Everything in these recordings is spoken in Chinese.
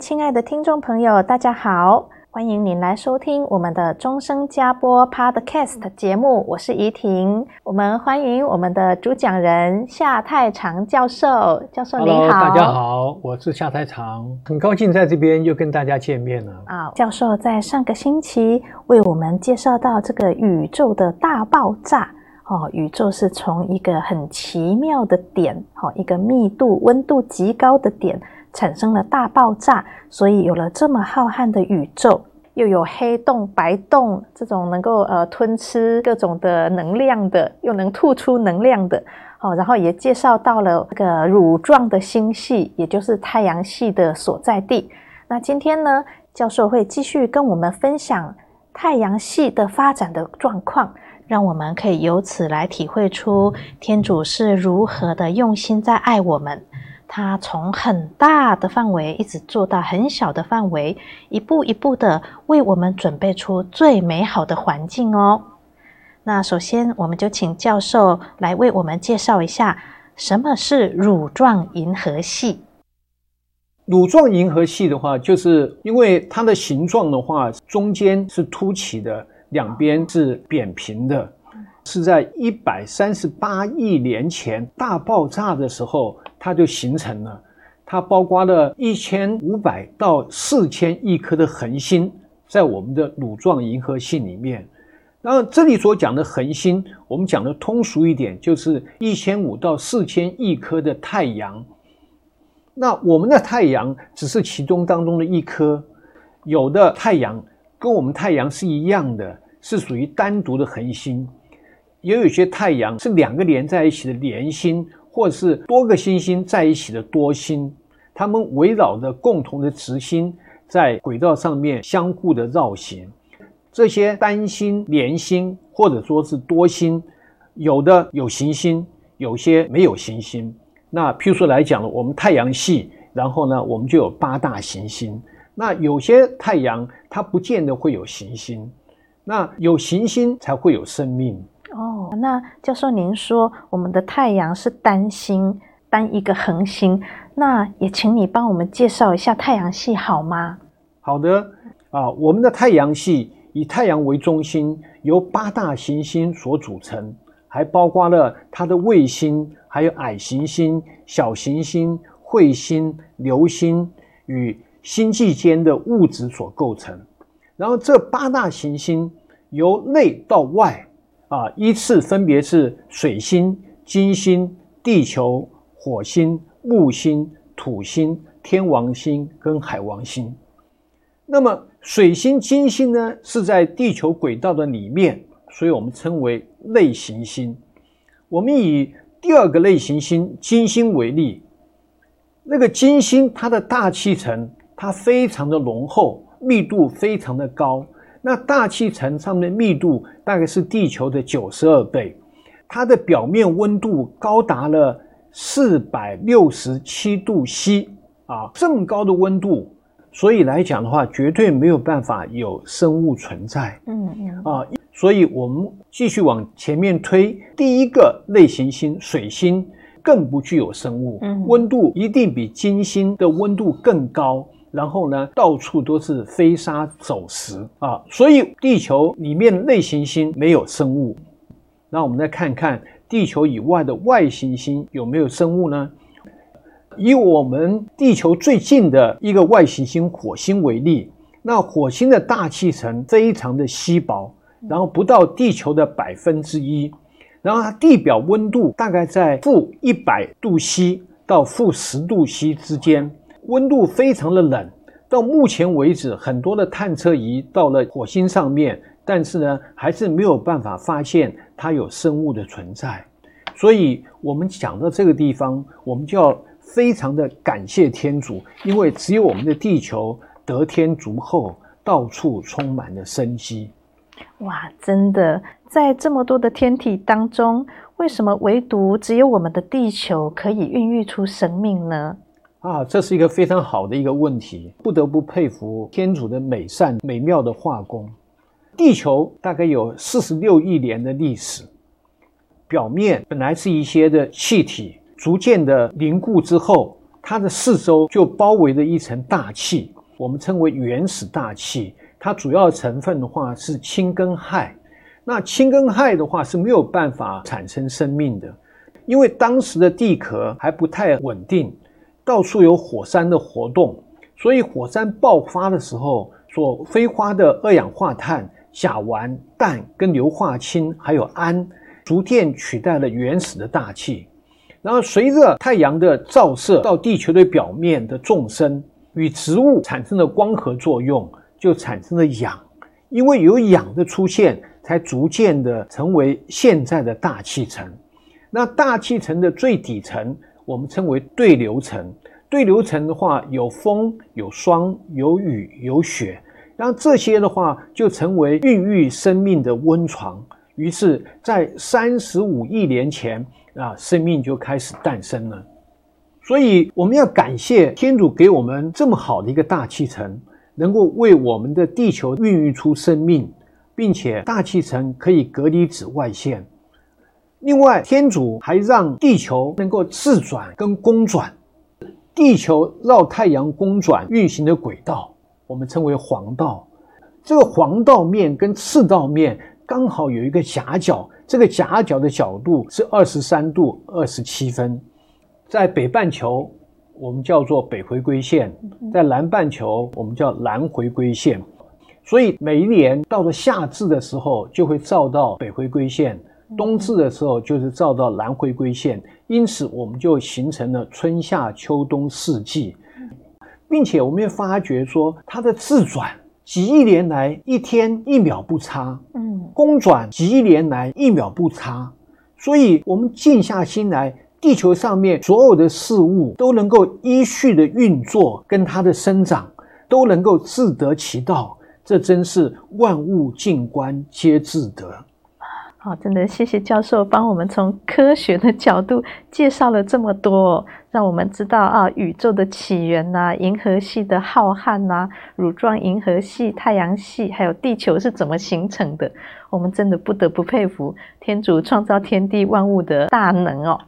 亲爱的听众朋友，大家好，欢迎您来收听我们的终生加播 Podcast 节目，我是怡婷。我们欢迎我们的主讲人夏太长教授，教授您好。Hello, 大家好，我是夏太长，很高兴在这边又跟大家见面了。啊，教授在上个星期为我们介绍到这个宇宙的大爆炸。哦，宇宙是从一个很奇妙的点，哦，一个密度、温度极高的点。产生了大爆炸，所以有了这么浩瀚的宇宙，又有黑洞、白洞这种能够呃吞吃各种的能量的，又能吐出能量的。好，然后也介绍到了这个乳状的星系，也就是太阳系的所在地。那今天呢，教授会继续跟我们分享太阳系的发展的状况，让我们可以由此来体会出天主是如何的用心在爱我们。它从很大的范围一直做到很小的范围，一步一步的为我们准备出最美好的环境哦。那首先，我们就请教授来为我们介绍一下什么是乳状银河系。乳状银河系的话，就是因为它的形状的话，中间是凸起的，两边是扁平的，是在一百三十八亿年前大爆炸的时候。它就形成了，它包括了一千五百到四千亿颗的恒星，在我们的乳状银河系里面。然后这里所讲的恒星，我们讲的通俗一点，就是一千五到四千亿颗的太阳。那我们的太阳只是其中当中的一颗，有的太阳跟我们太阳是一样的，是属于单独的恒星，也有些太阳是两个连在一起的连星。或者是多个星星在一起的多星，它们围绕着共同的轴心，在轨道上面相互的绕行。这些单星、连星或者说是多星，有的有行星，有些没有行星。那譬如说来讲了，我们太阳系，然后呢，我们就有八大行星。那有些太阳它不见得会有行星，那有行星才会有生命。哦，那教授您说我们的太阳是单星，单一个恒星，那也请你帮我们介绍一下太阳系好吗？好的，啊，我们的太阳系以太阳为中心，由八大行星所组成，还包括了它的卫星，还有矮行星、小行星、彗星、流星与星际间的物质所构成。然后这八大行星由内到外。啊，依次分别是水星、金星、地球、火星、木星、土星、天王星跟海王星。那么水星、金星呢，是在地球轨道的里面，所以我们称为类行星。我们以第二个类行星金星为例，那个金星它的大气层它非常的浓厚，密度非常的高。那大气层上面的密度大概是地球的九十二倍，它的表面温度高达了四百六十七度 C 啊，这么高的温度，所以来讲的话，绝对没有办法有生物存在。嗯嗯啊，所以我们继续往前面推，第一个类行星水星更不具有生物，温度一定比金星的温度更高。然后呢，到处都是飞沙走石啊，所以地球里面类行星没有生物。那我们再看看地球以外的外行星有没有生物呢？以我们地球最近的一个外行星火星为例，那火星的大气层非常的稀薄，然后不到地球的百分之一。然后它地表温度大概在负一百度 C 到负十度 C 之间，温度非常的冷。到目前为止，很多的探测仪到了火星上面，但是呢，还是没有办法发现它有生物的存在。所以，我们讲到这个地方，我们就要非常的感谢天主，因为只有我们的地球得天足厚，到处充满了生机。哇，真的，在这么多的天体当中，为什么唯独只有我们的地球可以孕育出生命呢？啊，这是一个非常好的一个问题，不得不佩服天主的美善、美妙的画工。地球大概有四十六亿年的历史，表面本来是一些的气体，逐渐的凝固之后，它的四周就包围着一层大气，我们称为原始大气。它主要成分的话是氢跟氦，那氢跟氦的话是没有办法产生生命的，因为当时的地壳还不太稳定，到处有火山的活动，所以火山爆发的时候所飞花的二氧化碳、甲烷、氮跟硫化氢还有氨，逐渐取代了原始的大气，然后随着太阳的照射到地球的表面的纵深与植物产生的光合作用。就产生了氧，因为有氧的出现，才逐渐的成为现在的大气层。那大气层的最底层，我们称为对流层。对流层的话，有风、有霜、有雨、有雪，然后这些的话就成为孕育生命的温床。于是，在三十五亿年前啊，生命就开始诞生了。所以，我们要感谢天主给我们这么好的一个大气层。能够为我们的地球孕育出生命，并且大气层可以隔离紫外线。另外，天主还让地球能够自转跟公转。地球绕太阳公转运行的轨道，我们称为黄道。这个黄道面跟赤道面刚好有一个夹角，这个夹角的角度是二十三度二十七分，在北半球。我们叫做北回归线，在南半球我们叫南回归线，所以每一年到了夏至的时候就会照到北回归线，冬至的时候就是照到南回归线，因此我们就形成了春夏秋冬四季，并且我们也发觉说它的自转几亿年来一天一秒不差，嗯，公转几亿年来一秒不差，所以我们静下心来。地球上面所有的事物都能够依序的运作，跟它的生长都能够自得其道，这真是万物静观皆自得。好，真的谢谢教授帮我们从科学的角度介绍了这么多，让我们知道啊，宇宙的起源呐，银河系的浩瀚呐，乳状银河系、太阳系，还有地球是怎么形成的。我们真的不得不佩服天主创造天地万物的大能哦。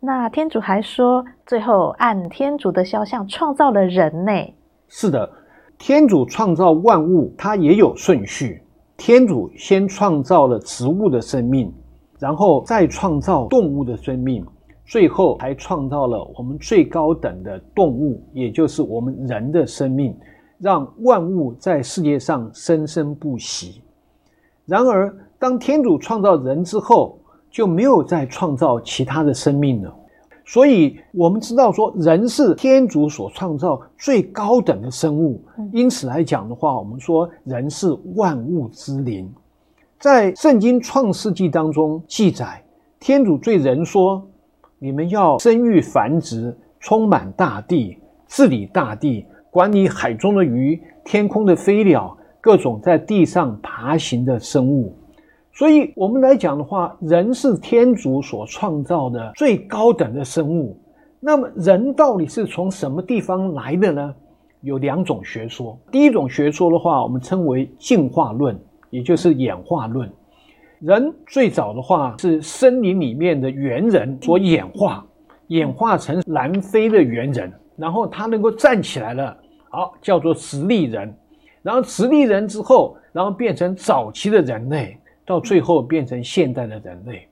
那天主还说，最后按天主的肖像创造了人类？是的，天主创造万物，它也有顺序。天主先创造了植物的生命，然后再创造动物的生命，最后还创造了我们最高等的动物，也就是我们人的生命，让万物在世界上生生不息。然而，当天主创造人之后，就没有再创造其他的生命了，所以我们知道说，人是天主所创造最高等的生物。因此来讲的话，我们说人是万物之灵。在圣经创世纪当中记载，天主对人说：“你们要生育繁殖，充满大地，治理大地，管理海中的鱼，天空的飞鸟，各种在地上爬行的生物。”所以，我们来讲的话，人是天主所创造的最高等的生物。那么，人到底是从什么地方来的呢？有两种学说。第一种学说的话，我们称为进化论，也就是演化论。人最早的话是森林里面的猿人所演化，演化成南非的猿人，然后他能够站起来了，好，叫做直立人。然后直立人之后，然后变成早期的人类。到最后变成现代的人类，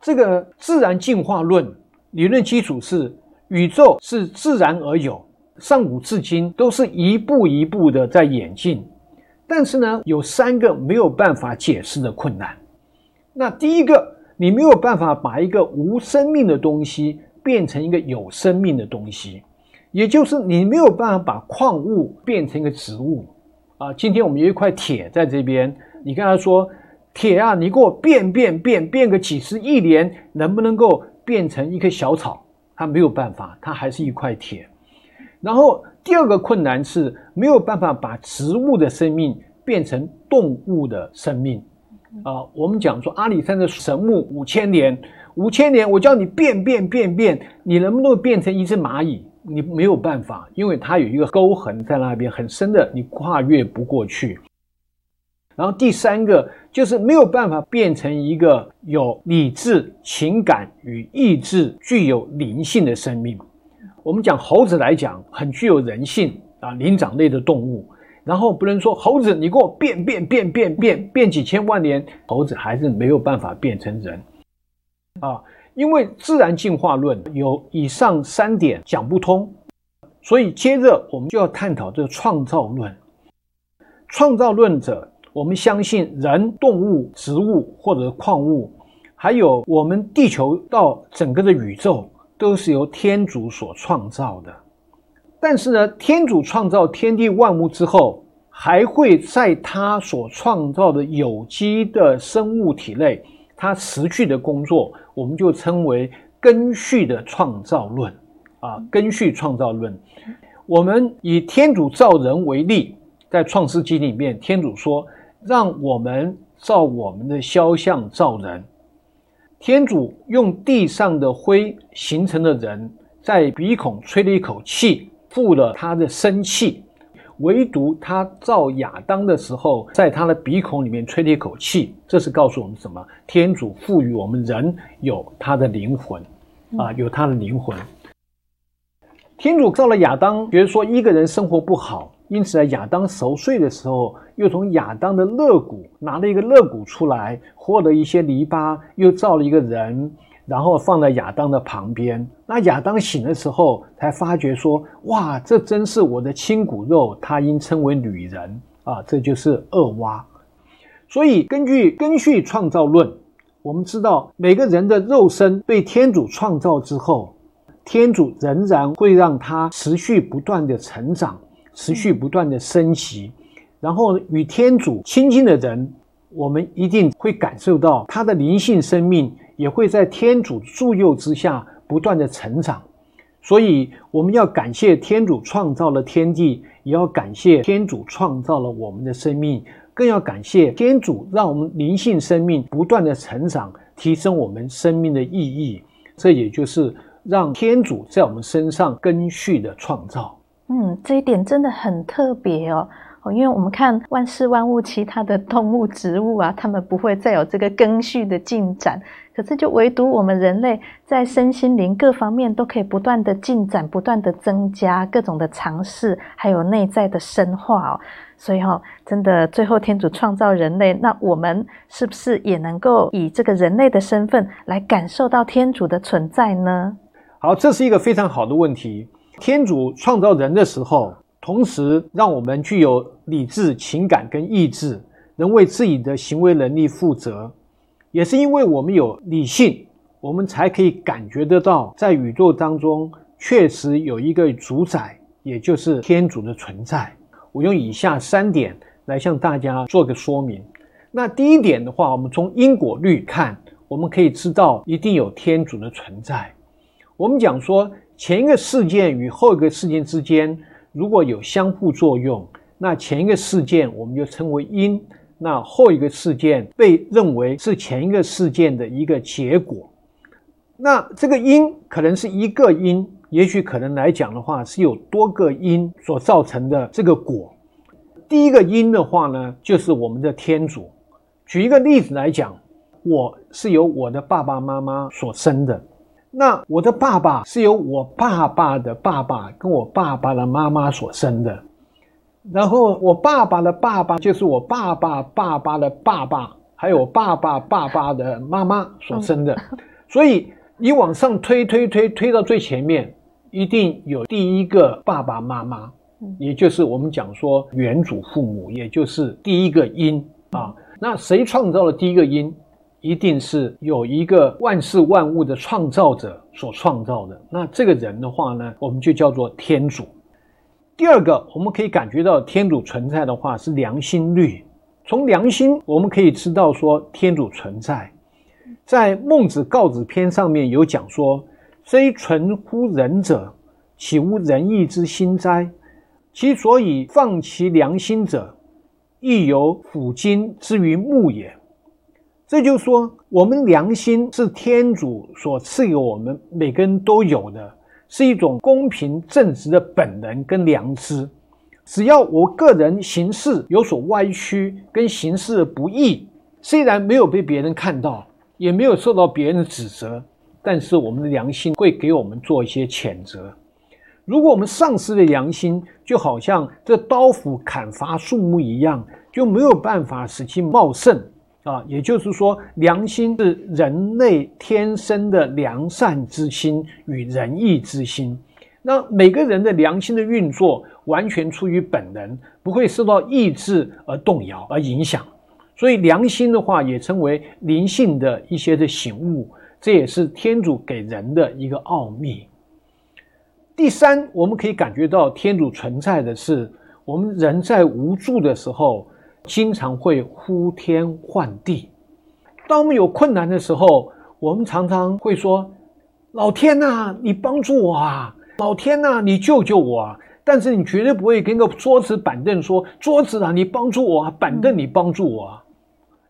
这个自然进化论理论基础是宇宙是自然而有，上古至今都是一步一步的在演进。但是呢，有三个没有办法解释的困难。那第一个，你没有办法把一个无生命的东西变成一个有生命的东西，也就是你没有办法把矿物变成一个植物啊。今天我们有一块铁在这边，你跟他说，铁啊，你给我变变变变个几十亿年，能不能够变成一棵小草？它没有办法，它还是一块铁。然后第二个困难是没有办法把植物的生命变成动物的生命啊。我们讲说阿里山的神木五千年，五千年我叫你变变变变，你能不能变成一只蚂蚁？你没有办法，因为它有一个沟痕在那边很深的，你跨越不过去。然后第三个就是没有办法变成一个有理智、情感与意志、具有灵性的生命。我们讲猴子来讲，很具有人性啊，灵长类的动物。然后不能说猴子，你给我变变变变变变几千万年，猴子还是没有办法变成人啊。因为自然进化论有以上三点讲不通，所以接着我们就要探讨这个创造论。创造论者，我们相信人、动物、植物或者矿物，还有我们地球到整个的宇宙。都是由天主所创造的，但是呢，天主创造天地万物之后，还会在他所创造的有机的生物体内，他持续的工作，我们就称为根序的创造论啊，根序创造论。我们以天主造人为例，在创世纪里面，天主说：“让我们照我们的肖像造人。”天主用地上的灰形成的人，在鼻孔吹了一口气，赋了他的生气。唯独他造亚当的时候，在他的鼻孔里面吹了一口气，这是告诉我们什么？天主赋予我们人有他的灵魂，啊，有他的灵魂。天主造了亚当，觉得说一个人生活不好。因此，在亚当熟睡的时候，又从亚当的肋骨拿了一个肋骨出来，和了一些泥巴，又造了一个人，然后放在亚当的旁边。那亚当醒的时候，才发觉说：“哇，这真是我的亲骨肉。”他应称为女人啊，这就是恶娃。所以，根据根序创造论，我们知道每个人的肉身被天主创造之后，天主仍然会让他持续不断的成长。持续不断的升级，然后与天主亲近的人，我们一定会感受到他的灵性生命也会在天主助佑之下不断的成长。所以，我们要感谢天主创造了天地，也要感谢天主创造了我们的生命，更要感谢天主让我们灵性生命不断的成长，提升我们生命的意义。这也就是让天主在我们身上根续的创造。嗯，这一点真的很特别哦，哦，因为我们看万事万物，其他的动物、植物啊，它们不会再有这个根序的进展，可是就唯独我们人类，在身心灵各方面都可以不断的进展，不断的增加各种的尝试，还有内在的深化哦。所以哈、哦，真的最后天主创造人类，那我们是不是也能够以这个人类的身份来感受到天主的存在呢？好，这是一个非常好的问题。天主创造人的时候，同时让我们具有理智、情感跟意志，能为自己的行为能力负责。也是因为我们有理性，我们才可以感觉得到，在宇宙当中确实有一个主宰，也就是天主的存在。我用以下三点来向大家做个说明。那第一点的话，我们从因果律看，我们可以知道一定有天主的存在。我们讲说。前一个事件与后一个事件之间，如果有相互作用，那前一个事件我们就称为因，那后一个事件被认为是前一个事件的一个结果。那这个因可能是一个因，也许可能来讲的话是有多个因所造成的这个果。第一个因的话呢，就是我们的天主。举一个例子来讲，我是由我的爸爸妈妈所生的。那我的爸爸是由我爸爸的爸爸跟我爸爸的妈妈所生的，然后我爸爸的爸爸就是我爸爸爸爸的爸爸，还有我爸爸爸爸的妈妈所生的，所以你往上推推推推到最前面，一定有第一个爸爸妈妈，也就是我们讲说原祖父母，也就是第一个因啊。那谁创造了第一个因？一定是有一个万事万物的创造者所创造的。那这个人的话呢，我们就叫做天主。第二个，我们可以感觉到天主存在的话是良心律。从良心，我们可以知道说天主存在。在《孟子·告子篇》上面有讲说：“虽存乎人者，岂无仁义之心哉？其所以放其良心者，亦犹抚今之于目也。”这就是说，我们良心是天主所赐给我们每个人都有的，是一种公平正直的本能跟良知。只要我个人行事有所歪曲，跟行事不义，虽然没有被别人看到。也没有受到别人的指责，但是我们的良心会给我们做一些谴责。如果我们丧失了良心，就好像这刀斧砍伐树木一样，就没有办法使其茂盛啊。也就是说，良心是人类天生的良善之心与仁义之心。那每个人的良心的运作，完全出于本能，不会受到意志而动摇而影响。所以良心的话，也称为灵性的一些的醒悟，这也是天主给人的一个奥秘。第三，我们可以感觉到天主存在的是，我们人在无助的时候，经常会呼天唤地。当我们有困难的时候，我们常常会说：“老天呐，你帮助我啊！老天呐，你救救我啊！”但是你绝对不会跟个桌子板凳说：“桌子啊，你帮助我啊！板凳，你帮助我啊！”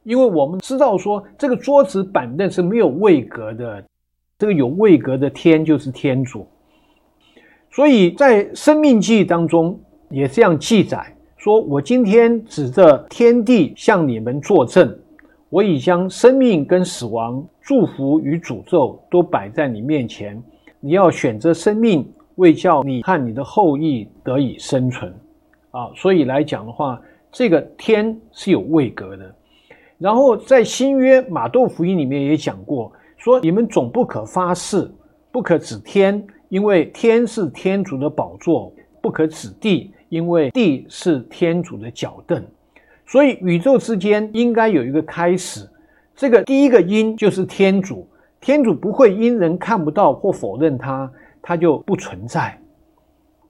因为我们知道说，这个桌子板凳是没有位格的，这个有位格的天就是天主。所以在《生命记》当中也这样记载说：“我今天指着天地向你们作证，我已将生命跟死亡、祝福与诅咒都摆在你面前，你要选择生命，为叫你和你的后裔得以生存。”啊，所以来讲的话，这个天是有位格的。然后在新约马窦福音里面也讲过，说你们总不可发誓，不可指天，因为天是天主的宝座；不可指地，因为地是天主的脚凳。所以宇宙之间应该有一个开始，这个第一个因就是天主，天主不会因人看不到或否认他，他就不存在。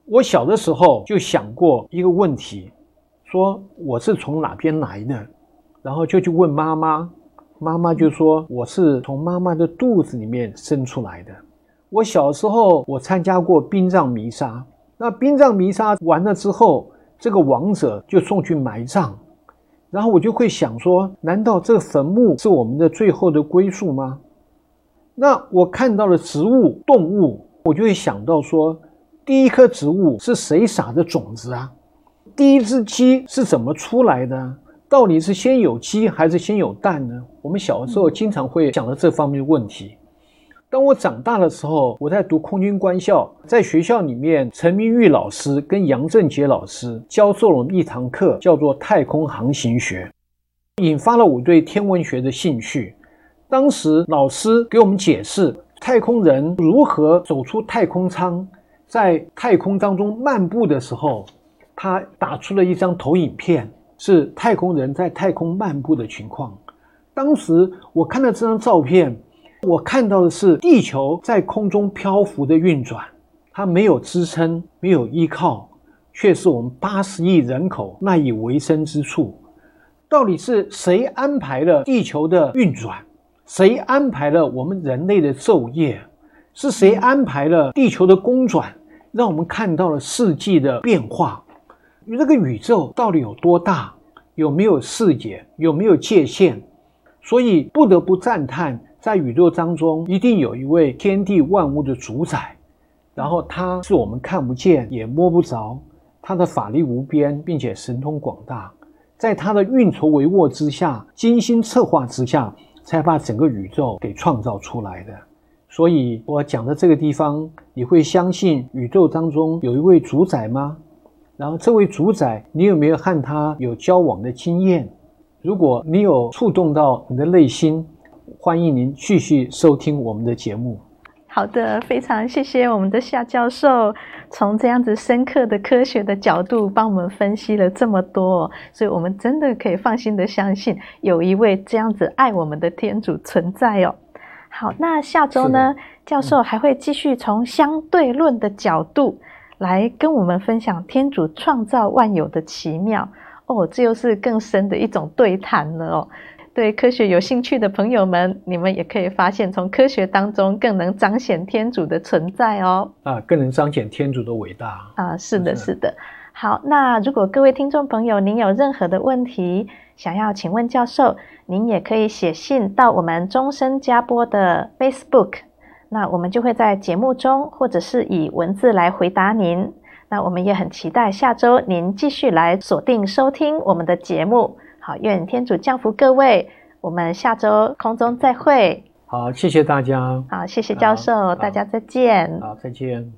我小的时候就想过一个问题，说我是从哪边来的？然后就去问妈妈，妈妈就说我是从妈妈的肚子里面生出来的。我小时候我参加过殡葬弥撒，那殡葬弥撒完了之后，这个亡者就送去埋葬，然后我就会想说，难道这个坟墓是我们的最后的归宿吗？那我看到了植物、动物，我就会想到说，第一棵植物是谁撒的种子啊？第一只鸡是怎么出来的？到底是先有鸡还是先有蛋呢？我们小的时候经常会想到这方面的问题。当我长大的时候，我在读空军官校，在学校里面，陈明玉老师跟杨正杰老师教授了一堂课，叫做太空航行学，引发了我对天文学的兴趣。当时老师给我们解释太空人如何走出太空舱，在太空当中漫步的时候，他打出了一张投影片。是太空人在太空漫步的情况。当时我看到这张照片，我看到的是地球在空中漂浮的运转，它没有支撑，没有依靠，却是我们八十亿人口赖以为生之处。到底是谁安排了地球的运转？谁安排了我们人类的昼夜？是谁安排了地球的公转，让我们看到了四季的变化？这个宇宙到底有多大？有没有视野？有没有界限？所以不得不赞叹，在宇宙当中一定有一位天地万物的主宰，然后他是我们看不见也摸不着，他的法力无边，并且神通广大，在他的运筹帷幄之下，精心策划之下，才把整个宇宙给创造出来的。所以我讲的这个地方，你会相信宇宙当中有一位主宰吗？然后，这位主宰，你有没有和他有交往的经验？如果你有触动到你的内心，欢迎您继续收听我们的节目。好的，非常谢谢我们的夏教授，从这样子深刻的科学的角度帮我们分析了这么多，所以我们真的可以放心的相信有一位这样子爱我们的天主存在哦。好，那下周呢，教授还会继续从相对论的角度来跟我们分享天主创造万有的奇妙哦，这又是更深的一种对谈了哦。对科学有兴趣的朋友们，你们也可以发现，从科学当中更能彰显天主的存在哦。啊，更能彰显天主的伟大啊！是的，是的。好，那如果各位听众朋友您有任何的问题想要请问教授，您也可以写信到我们终身加播的 Facebook，那我们就会在节目中或者是以文字来回答您。那我们也很期待下周您继续来锁定收听我们的节目。好，愿天主降福各位，我们下周空中再会。好，谢谢大家。好，谢谢教授，大家再见。好，再见。